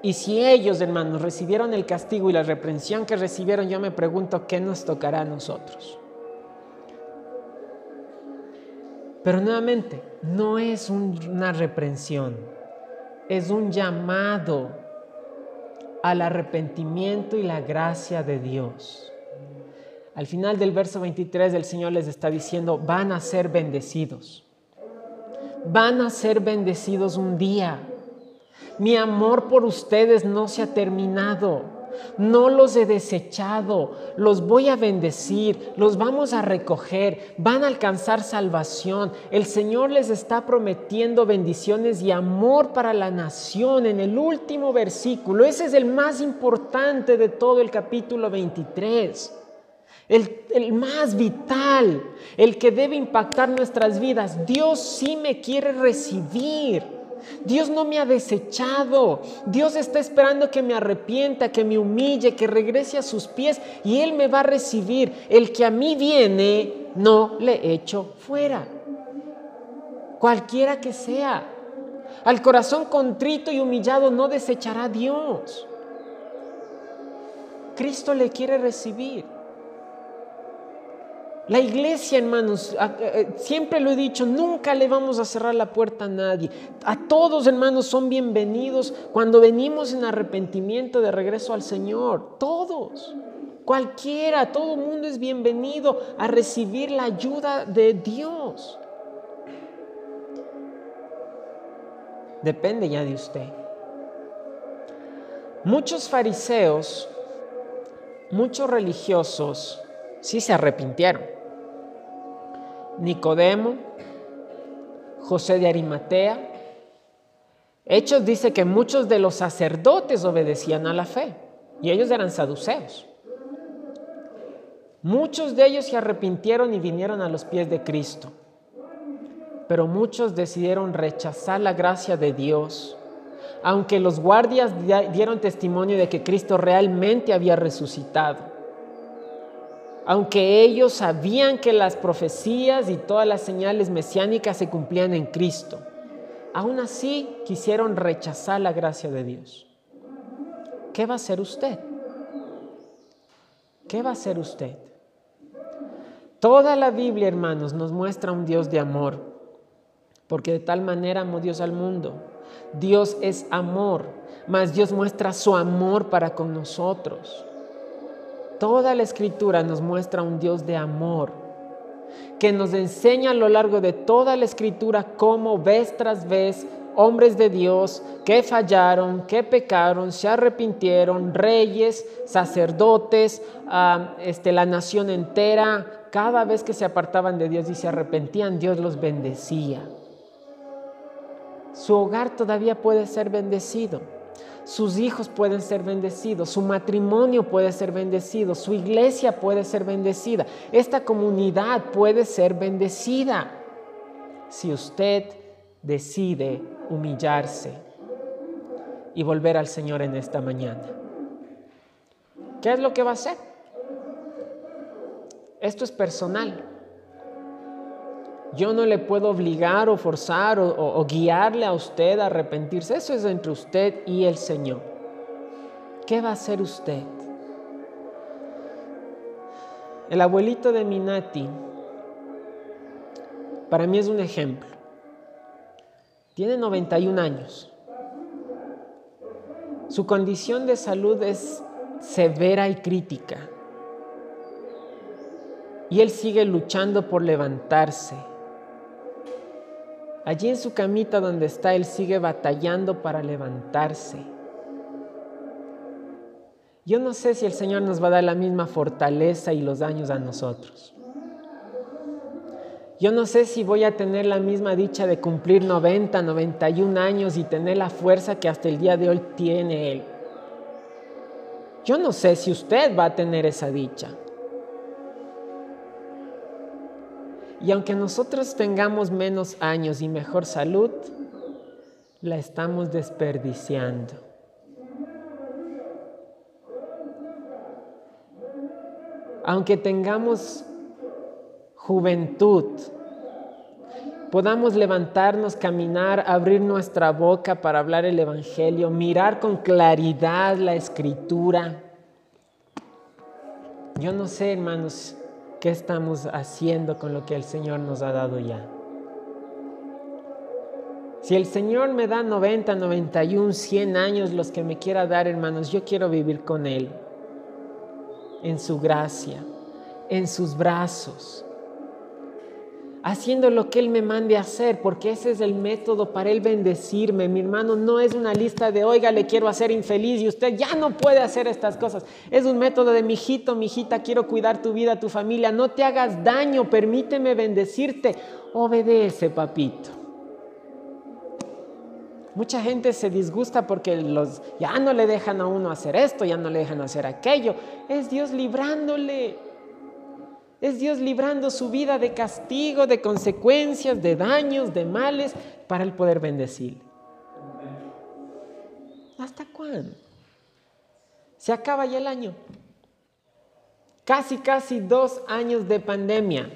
Speaker 1: Y si ellos, hermanos, recibieron el castigo y la reprensión que recibieron, yo me pregunto, ¿qué nos tocará a nosotros? Pero nuevamente, no es una reprensión, es un llamado al arrepentimiento y la gracia de Dios. Al final del verso 23 el Señor les está diciendo, van a ser bendecidos. Van a ser bendecidos un día. Mi amor por ustedes no se ha terminado. No los he desechado, los voy a bendecir, los vamos a recoger, van a alcanzar salvación. El Señor les está prometiendo bendiciones y amor para la nación en el último versículo. Ese es el más importante de todo el capítulo 23 el, más vital, el que debe impactar nuestras vidas. Dios sí me quiere recibir. Dios no me ha desechado. Dios está esperando que me arrepienta, que me humille, que regrese a sus pies y Él me va a recibir. El que a mí viene, no le echo fuera. Cualquiera que sea. Al corazón contrito y humillado no desechará Dios. Cristo le quiere recibir. La iglesia, hermanos, eh, siempre lo he dicho, nunca le vamos a cerrar la puerta a nadie. A todos, hermanos, son bienvenidos cuando venimos en arrepentimiento de regreso al Señor. Todos, cualquiera, todo mundo es bienvenido a recibir la ayuda de Dios. Depende ya de usted. Muchos fariseos, muchos religiosos, sí se arrepintieron. Nicodemo, José de Arimatea. Hechos dice que muchos de los sacerdotes obedecían a la fe y ellos eran saduceos. Muchos de ellos se arrepintieron y vinieron a los pies de Cristo, pero muchos decidieron rechazar la gracia de Dios, aunque los guardias dieron testimonio de que Cristo realmente había resucitado aunque ellos sabían que las profecías y todas las señales mesiánicas se cumplían en Cristo, aún así quisieron rechazar la gracia de Dios. ¿Qué va a hacer usted? ¿Qué va a hacer usted? Toda la Biblia, hermanos, nos muestra un Dios de amor, porque de tal manera amó Dios al mundo. Dios es amor, mas Dios muestra su amor para con nosotros. Toda la escritura nos muestra un Dios de amor, que nos enseña a lo largo de toda la escritura cómo vez tras vez hombres de Dios que fallaron, que pecaron, se arrepintieron, reyes, sacerdotes, este, la nación entera, cada vez que se apartaban de Dios y se arrepentían, Dios los bendecía. Su hogar todavía puede ser bendecido sus hijos pueden ser bendecidos, su matrimonio puede ser bendecido, su iglesia puede ser bendecida, esta comunidad puede ser bendecida si usted decide humillarse y volver al Señor en esta mañana. ¿Qué es lo que va a hacer? Esto es personal. Yo no le puedo obligar o forzar o, guiarle a usted a arrepentirse. Eso es entre usted y el Señor. ¿Qué va a hacer usted? El abuelito de Minati, para mí es un ejemplo. Tiene 91 años. Su condición de salud es severa y crítica. Y él sigue luchando por levantarse. Allí en su camita donde está, él sigue batallando para levantarse. Yo no sé si el Señor nos va a dar la misma fortaleza y los daños a nosotros. Yo no sé si voy a tener la misma dicha de cumplir 90, 91 años y tener la fuerza que hasta el día de hoy tiene Él. Yo no sé si usted va a tener esa dicha. Y aunque nosotros tengamos menos años y mejor salud, la estamos desperdiciando. Aunque tengamos juventud, podamos levantarnos, caminar, abrir nuestra boca para hablar el Evangelio, mirar con claridad la escritura. Yo no sé, hermanos, ¿Qué estamos haciendo con lo que el Señor nos ha dado ya? Si el Señor me da 90, 91, 100 años, los que me quiera dar, hermanos, yo quiero vivir con Él, en su gracia, en sus brazos, haciendo lo que Él me mande hacer, porque ese es el método para Él bendecirme. Mi hermano, no es una lista de, oiga, le quiero hacer infeliz y usted ya no puede hacer estas cosas. Es un método de, mijito, mijita, quiero cuidar tu vida, tu familia, no te hagas daño, permíteme bendecirte. Obedece, papito. Mucha gente se disgusta porque los, ya no le dejan a uno hacer esto, ya no le dejan hacer aquello. Es Dios librándole. Es Dios librando su vida de castigo, de consecuencias, de daños, de males, para el poder bendecir. ¿Hasta cuándo? Se acaba ya el año. Casi, casi dos años de pandemia.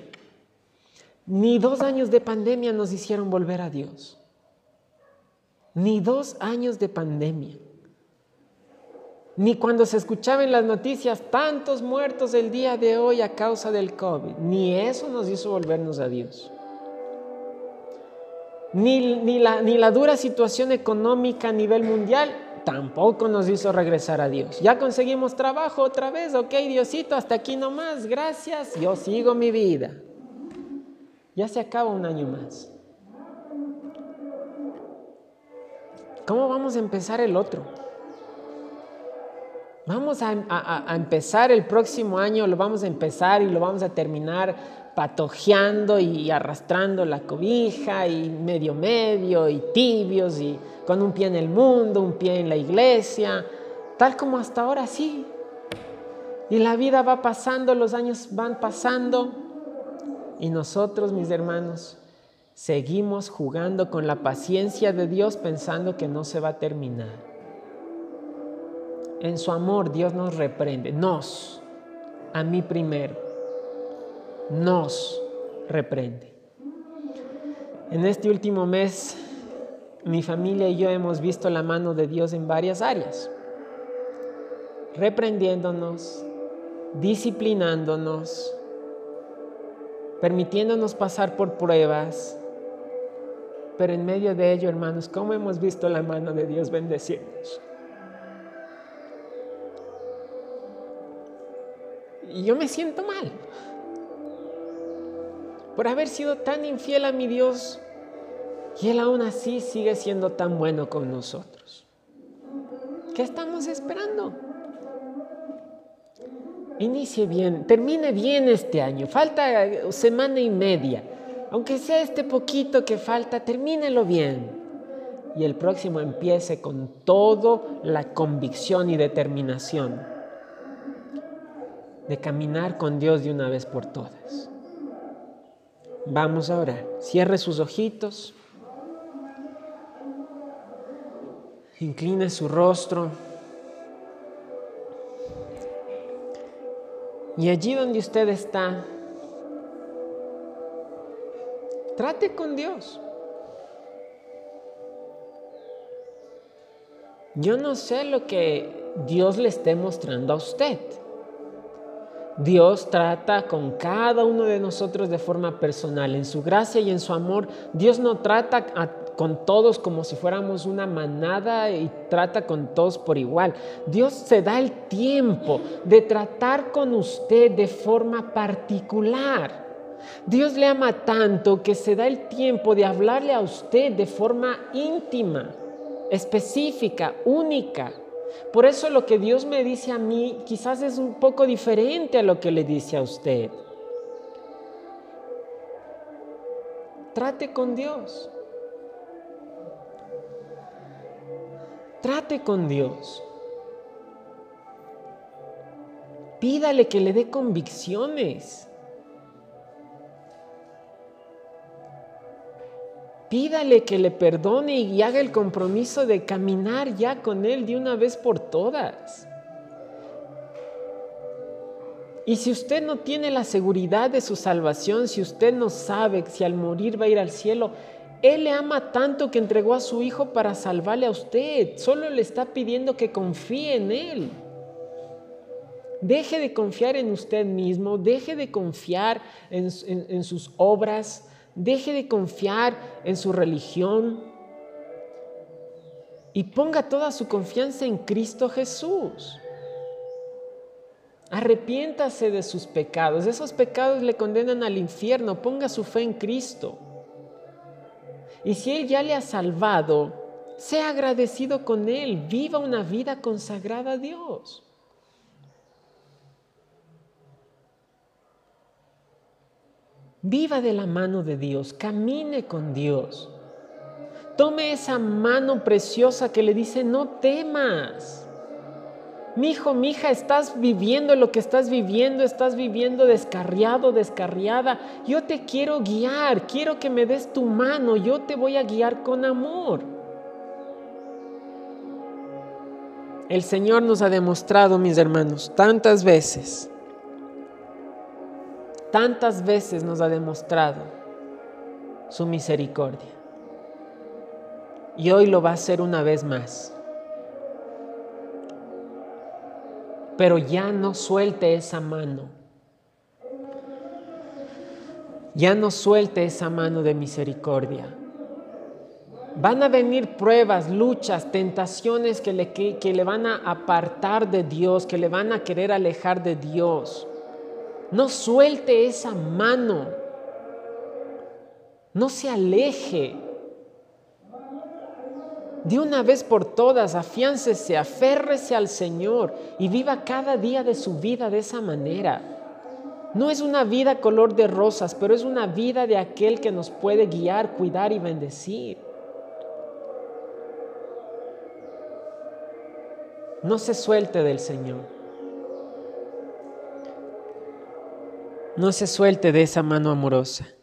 Speaker 1: Ni dos años de pandemia nos hicieron volver a Dios. Ni dos años de pandemia ni cuando se escuchaba en las noticias tantos muertos el día de hoy a causa del COVID, ni eso nos hizo volvernos a Dios. Ni, ni, la, ni la dura situación económica a nivel mundial tampoco nos hizo regresar a Dios. Ya conseguimos trabajo otra vez, ok Diosito, hasta aquí nomás, gracias, yo sigo mi vida. Ya se acaba un año más. ¿Cómo vamos a empezar el otro? Vamos a, empezar el próximo año, lo vamos a empezar y lo vamos a terminar patojeando y arrastrando la cobija y medio medio y tibios y con un pie en el mundo, un pie en la iglesia, tal como hasta ahora sí. Y la vida va pasando, los años van pasando y nosotros, mis hermanos, seguimos jugando con la paciencia de Dios pensando que no se va a terminar. En su amor Dios nos reprende, nos, a mí primero, nos reprende. En este último mes, mi familia y yo hemos visto la mano de Dios en varias áreas, reprendiéndonos, disciplinándonos, permitiéndonos pasar por pruebas, pero en medio de ello, hermanos, ¿cómo hemos visto la mano de Dios bendecirnos? Y yo me siento mal por haber sido tan infiel a mi Dios y Él aún así sigue siendo tan bueno con nosotros. ¿Qué estamos esperando? Inicie bien, termine bien este año. Falta semana y media. Aunque sea este poquito que falta, termínelo bien. Y el próximo empiece con toda la convicción y determinación de caminar con Dios de una vez por todas. Vamos a orar. Cierre sus ojitos. Incline su rostro. Y allí donde usted está, trate con Dios. Yo no sé lo que Dios le esté mostrando a usted. Dios trata con cada uno de nosotros de forma personal. En su gracia y en su amor, Dios no trata con todos como si fuéramos una manada y trata con todos por igual. Dios se da el tiempo de tratar con usted de forma particular. Dios le ama tanto que se da el tiempo de hablarle a usted de forma íntima, específica, única. Por eso lo que Dios me dice a mí quizás es un poco diferente a lo que le dice a usted. Trate con Dios. Trate con Dios. Pídale que le dé convicciones. Pídale que le perdone y haga el compromiso de caminar ya con Él de una vez por todas. Y si usted no tiene la seguridad de su salvación, si usted no sabe si al morir va a ir al cielo, Él le ama tanto que entregó a su Hijo para salvarle a usted. Solo le está pidiendo que confíe en Él. Deje de confiar en usted mismo, deje de confiar en, en sus obras, deje de confiar en su religión y ponga toda su confianza en Cristo Jesús. Arrepiéntase de sus pecados. Esos pecados le condenan al infierno. Ponga su fe en Cristo. Y si Él ya le ha salvado, sea agradecido con Él. Viva una vida consagrada a Dios. Viva de la mano de Dios. Camine con Dios. Tome esa mano preciosa que le dice, no temas mi hijo, mi hija, estás viviendo lo que estás viviendo, estás viviendo descarriado, descarriada. Yo te quiero guiar, quiero que me des tu mano, yo te voy a guiar con amor. El Señor nos ha demostrado, mis hermanos, tantas veces, tantas veces nos ha demostrado su misericordia. Y hoy lo va a hacer una vez más. pero ya no suelte esa mano. Ya no suelte esa mano de misericordia. Van a venir pruebas, luchas, tentaciones que le, que, le van a apartar de Dios, que le van a querer alejar de Dios. No suelte esa mano. No se aleje de una vez por todas, afiáncese, aférrese al Señor y viva cada día de su vida de esa manera. No es una vida color de rosas, pero es una vida de aquel que nos puede guiar, cuidar y bendecir. No se suelte del Señor. No se suelte de esa mano amorosa.